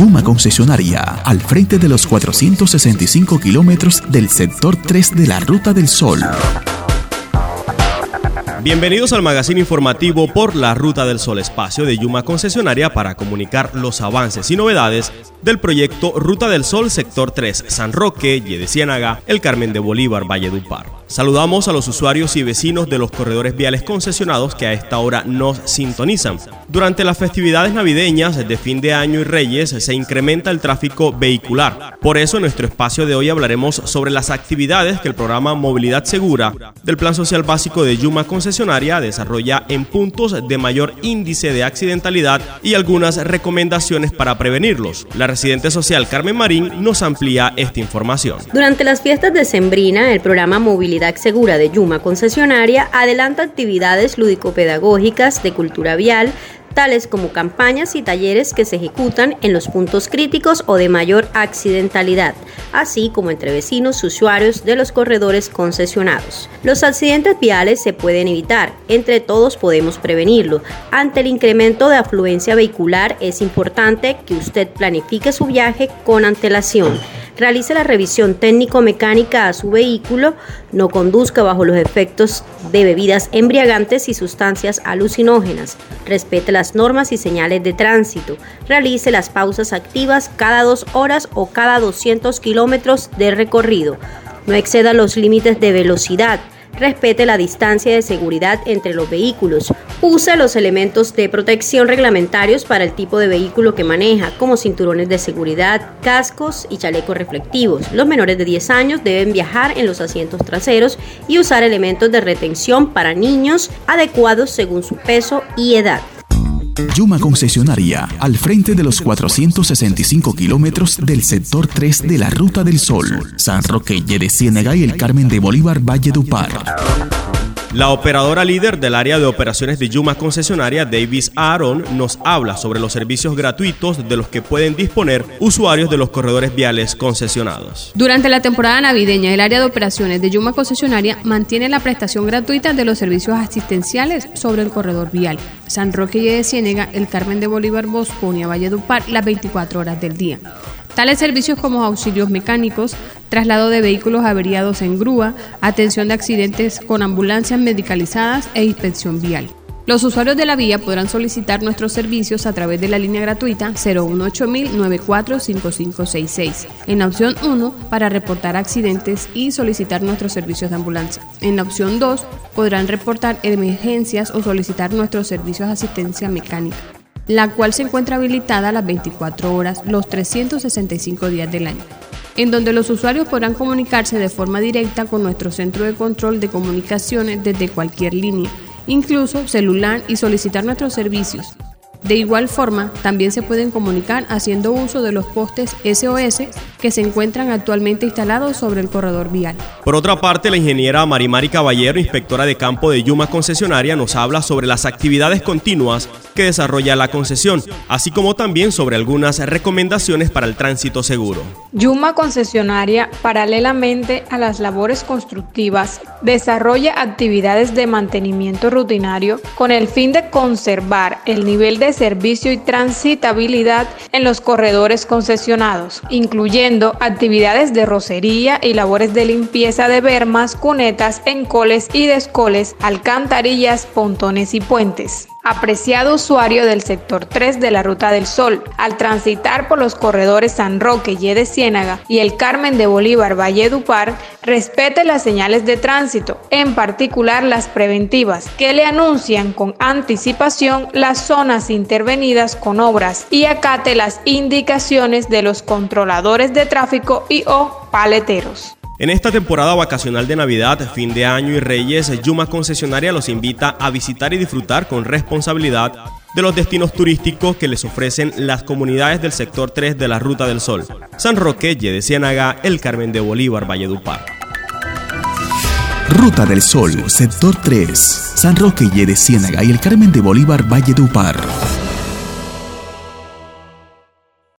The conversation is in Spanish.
Yuma Concesionaria, al frente de los 465 kilómetros del sector 3 de la Ruta del Sol. Bienvenidos al magazine informativo por la Ruta del Sol Espacio de Yuma Concesionaria para comunicar los avances y novedades del proyecto Ruta del Sol Sector 3 San Roque, Yede Ciénaga, El Carmen de Bolívar, Valle Upar. Saludamos a los usuarios y vecinos de los corredores viales concesionados que a esta hora nos sintonizan. Durante las festividades navideñas de fin de año y reyes se incrementa el tráfico vehicular. Por eso en nuestro espacio de hoy hablaremos sobre las actividades que el programa Movilidad Segura del Plan Social Básico de Yuma Concesionaria desarrolla en puntos de mayor índice de accidentalidad y algunas recomendaciones para prevenirlos. La residente social Carmen Marín nos amplía esta información. Durante las fiestas de Sembrina, el programa Movilidad Segura de Yuma Concesionaria adelanta actividades lúdico-pedagógicas de cultura vial, tales como campañas y talleres que se ejecutan en los puntos críticos o de mayor accidentalidad, así como entre vecinos usuarios de los corredores concesionados. Los accidentes viales se pueden evitar, entre todos podemos prevenirlo. Ante el incremento de afluencia vehicular es importante que usted planifique su viaje con antelación realice la revisión técnico-mecánica a su vehículo, no conduzca bajo los efectos de bebidas embriagantes y sustancias alucinógenas, respete las normas y señales de tránsito, realice las pausas activas cada dos horas o cada 200 kilómetros de recorrido, no exceda los límites de velocidad, respete la distancia de seguridad entre los vehículos, use los elementos de protección reglamentarios para el tipo de vehículo que maneja, como cinturones de seguridad, cascos y chalecos reflectivos. Los menores de 10 años deben viajar en los asientos traseros y usar elementos de retención para niños adecuados según su peso y edad. Yuma Concesionaria, al frente de los 465 kilómetros del sector 3 de la Ruta del Sol, San Roque, de Ciénega y el Carmen de Bolívar, Valle de Upar. La operadora líder del área de operaciones de Yuma concesionaria, Davis Aaron, nos habla sobre los servicios gratuitos de los que pueden disponer usuarios de los corredores viales concesionados. Durante la temporada navideña, el área de operaciones de Yuma concesionaria mantiene la prestación gratuita de los servicios asistenciales sobre el corredor vial. San Roque y de Ciénega, el Carmen de Bolívar, Bosconia, Valledupar, las 24 horas del día. Tales servicios como auxilios mecánicos, traslado de vehículos averiados en grúa, atención de accidentes con ambulancias medicalizadas e inspección vial. Los usuarios de la vía podrán solicitar nuestros servicios a través de la línea gratuita 018-945566 en la opción 1 para reportar accidentes y solicitar nuestros servicios de ambulancia. En la opción 2 podrán reportar emergencias o solicitar nuestros servicios de asistencia mecánica la cual se encuentra habilitada las 24 horas los 365 días del año, en donde los usuarios podrán comunicarse de forma directa con nuestro centro de control de comunicaciones desde cualquier línea, incluso celular, y solicitar nuestros servicios de igual forma, también se pueden comunicar haciendo uso de los postes SOS que se encuentran actualmente instalados sobre el corredor vial. Por otra parte, la ingeniera Marimari Caballero, inspectora de campo de Yuma Concesionaria, nos habla sobre las actividades continuas que desarrolla la concesión, así como también sobre algunas recomendaciones para el tránsito seguro. Yuma Concesionaria, paralelamente a las labores constructivas, desarrolla actividades de mantenimiento rutinario con el fin de conservar el nivel de servicio y transitabilidad en los corredores concesionados, incluyendo actividades de rocería y labores de limpieza de bermas, cunetas, encoles y descoles, alcantarillas, pontones y puentes. Apreciado usuario del sector 3 de la Ruta del Sol, al transitar por los corredores San Roque, y de Ciénaga y el Carmen de Bolívar, Valle Dupar, respete las señales de tránsito, en particular las preventivas, que le anuncian con anticipación las zonas intervenidas con obras y acate las indicaciones de los controladores de tráfico y o paleteros. En esta temporada vacacional de Navidad, fin de año y Reyes, Yuma Concesionaria los invita a visitar y disfrutar con responsabilidad de los destinos turísticos que les ofrecen las comunidades del sector 3 de la Ruta del Sol, San Roque, de Ciénaga, El Carmen de Bolívar, Valledupar. Ruta del Sol, sector 3, San Roque, de Ciénaga y El Carmen de Bolívar, Valledupar.